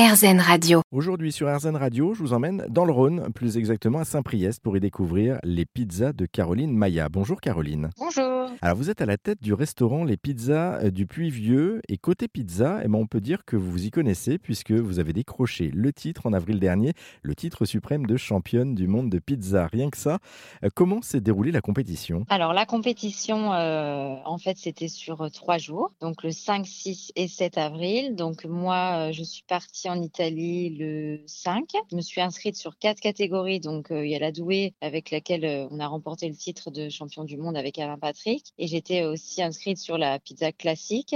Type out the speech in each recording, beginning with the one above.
RZN Radio. Aujourd'hui sur RZN Radio, je vous emmène dans le Rhône, plus exactement à Saint-Priest, pour y découvrir les pizzas de Caroline Maya. Bonjour Caroline. Bonjour. Alors vous êtes à la tête du restaurant Les Pizzas euh, du Puy-Vieux et côté pizza, eh ben, on peut dire que vous vous y connaissez puisque vous avez décroché le titre en avril dernier, le titre suprême de championne du monde de pizza. Rien que ça, euh, comment s'est déroulée la compétition? Alors la compétition, euh, en fait, c'était sur trois jours, donc le 5, 6 et 7 avril. Donc moi, je suis partie en Italie le 5. Je me suis inscrite sur quatre catégories. Donc il y a la douée avec laquelle on a remporté le titre de champion du monde avec Alain Patrick. Et j'étais aussi inscrite sur la pizza classique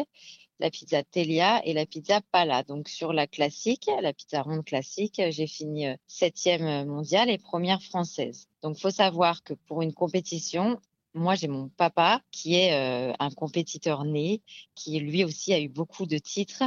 la pizza Telia et la pizza Pala. Donc sur la classique, la pizza ronde classique, j'ai fini euh, septième mondiale et première française. Donc faut savoir que pour une compétition, moi j'ai mon papa qui est euh, un compétiteur né, qui lui aussi a eu beaucoup de titres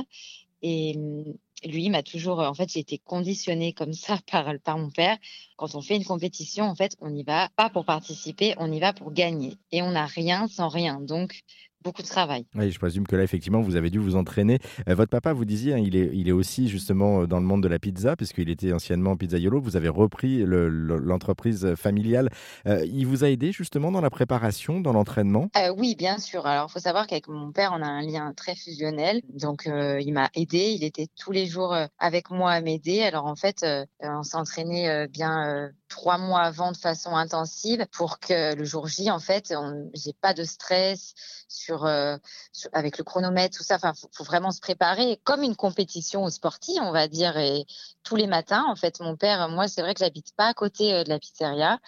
et hum, lui m'a toujours, en fait, j'ai été conditionnée comme ça par, mon père. Quand on fait une compétition, en fait, on n'y va pas pour participer, on y va pour gagner. Et on n'a rien sans rien. Donc, beaucoup de travail. Oui, je présume que là, effectivement, vous avez dû vous entraîner. Euh, votre papa, vous disiez, hein, il, est, il est aussi justement euh, dans le monde de la pizza, puisqu'il était anciennement pizzaiolo. Vous avez repris le- le- l'entreprise familiale. Euh, il vous a aidé justement dans la préparation, dans l'entraînement? Euh, oui, bien sûr. Alors, il faut savoir qu'avec mon père, on a un lien très fusionnel. Donc, euh, il m'a aidé. Il était tous les jours avec moi à m'aider. Alors, en fait, on s'entraînait euh, bien trois mois avant de façon intensive pour que le jour J, en fait, j'ai pas de stress euh, sur- avec le chronomètre, tout ça. Enfin, faut, vraiment se préparer comme une compétition sportive, on va dire. Et tous les matins, en fait, mon père, moi, c'est vrai que j'habite pas à côté euh, de la pizzeria.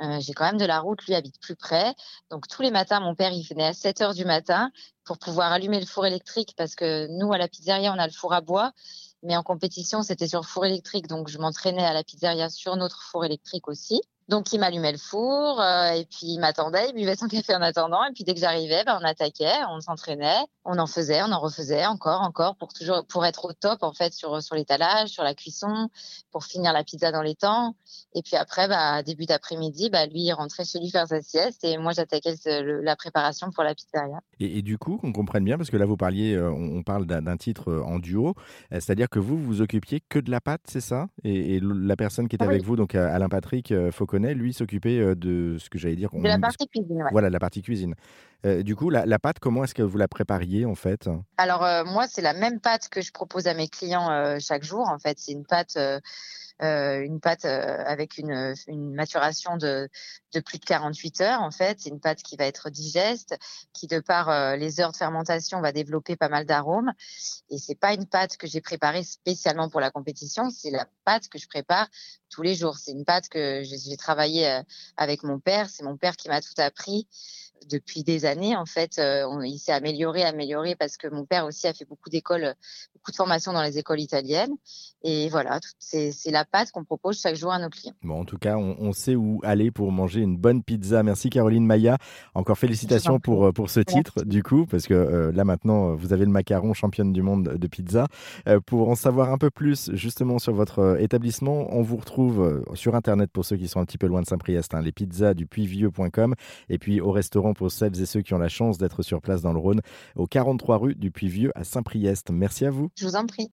Euh, j'ai quand même de la route, lui habite plus près. Donc tous les matins, mon père, il venait à 7 heures du matin pour pouvoir allumer le four électrique parce que nous, à la pizzeria, on a le four à bois. Mais en compétition, c'était sur four électrique. Donc je m'entraînais à la pizzeria sur notre four électrique aussi. Donc il m'allumait le four euh, et puis il m'attendait, il buvait son café en attendant. Et puis dès que j'arrivais, ben, on attaquait, on s'entraînait, on en faisait, on en refaisait encore, encore pour toujours pour être au top en fait sur sur l'étalage, sur la cuisson, pour finir la pizza dans les temps. Et puis après, bah, début d'après-midi, bah, lui, il rentrait chez lui faire sa sieste et moi, j'attaquais la préparation pour la pizzeria. Et, et du coup, qu'on comprenne bien, parce que là, vous parliez, euh, on, parle d'un titre euh, en duo, euh, c'est-à-dire que vous, vous vous occupiez que de la pâte, c'est ça? Et, la personne qui était Ah oui. avec vous, donc Alain Patrick euh, Lui, s'occupait euh, de ce que j'allais dire. De la partie cuisine, ouais. Voilà, la partie cuisine. Euh, du coup, la, la pâte, comment est-ce que vous la prépariez en fait? Alors, euh, moi, c'est la même pâte que je propose à mes clients euh, chaque jour. En fait, c'est une pâte, une pâte euh, avec une, maturation de, plus de 48 heures. En fait, c'est une pâte qui va être digeste, qui de par euh, les heures de fermentation va développer pas mal d'arômes. Et c'est pas une pâte que j'ai préparée spécialement pour la compétition. C'est la pâte que je prépare tous les jours. C'est une pâte que j'ai j'ai travaillé euh, avec mon père. C'est mon père qui m'a tout appris depuis des années. En fait, euh, il s'est amélioré, amélioré parce que mon père aussi a fait beaucoup d'écoles, beaucoup de formations dans les écoles italiennes. Et voilà, c'est la pâte qu'on propose chaque jour à nos clients. Bon, en tout cas, on, on sait où aller pour manger une bonne pizza. Merci Caroline Maya. Encore félicitations pour, euh, pour ce titre, du coup, parce que euh, là maintenant, euh, vous avez le macaron championne du monde de pizza. Euh, pour en savoir un peu plus justement sur votre établissement, on vous retrouve sur Internet pour ceux qui sont un petit peu loin de Saint-Priest, hein, les pizzas du puy-vieux.com et puis au restaurant pour celles et ceux qui ont la chance d'être sur place dans le Rhône, au 43 rue du Puy-Vieux à Saint-Priest. Merci à vous. Je vous en prie.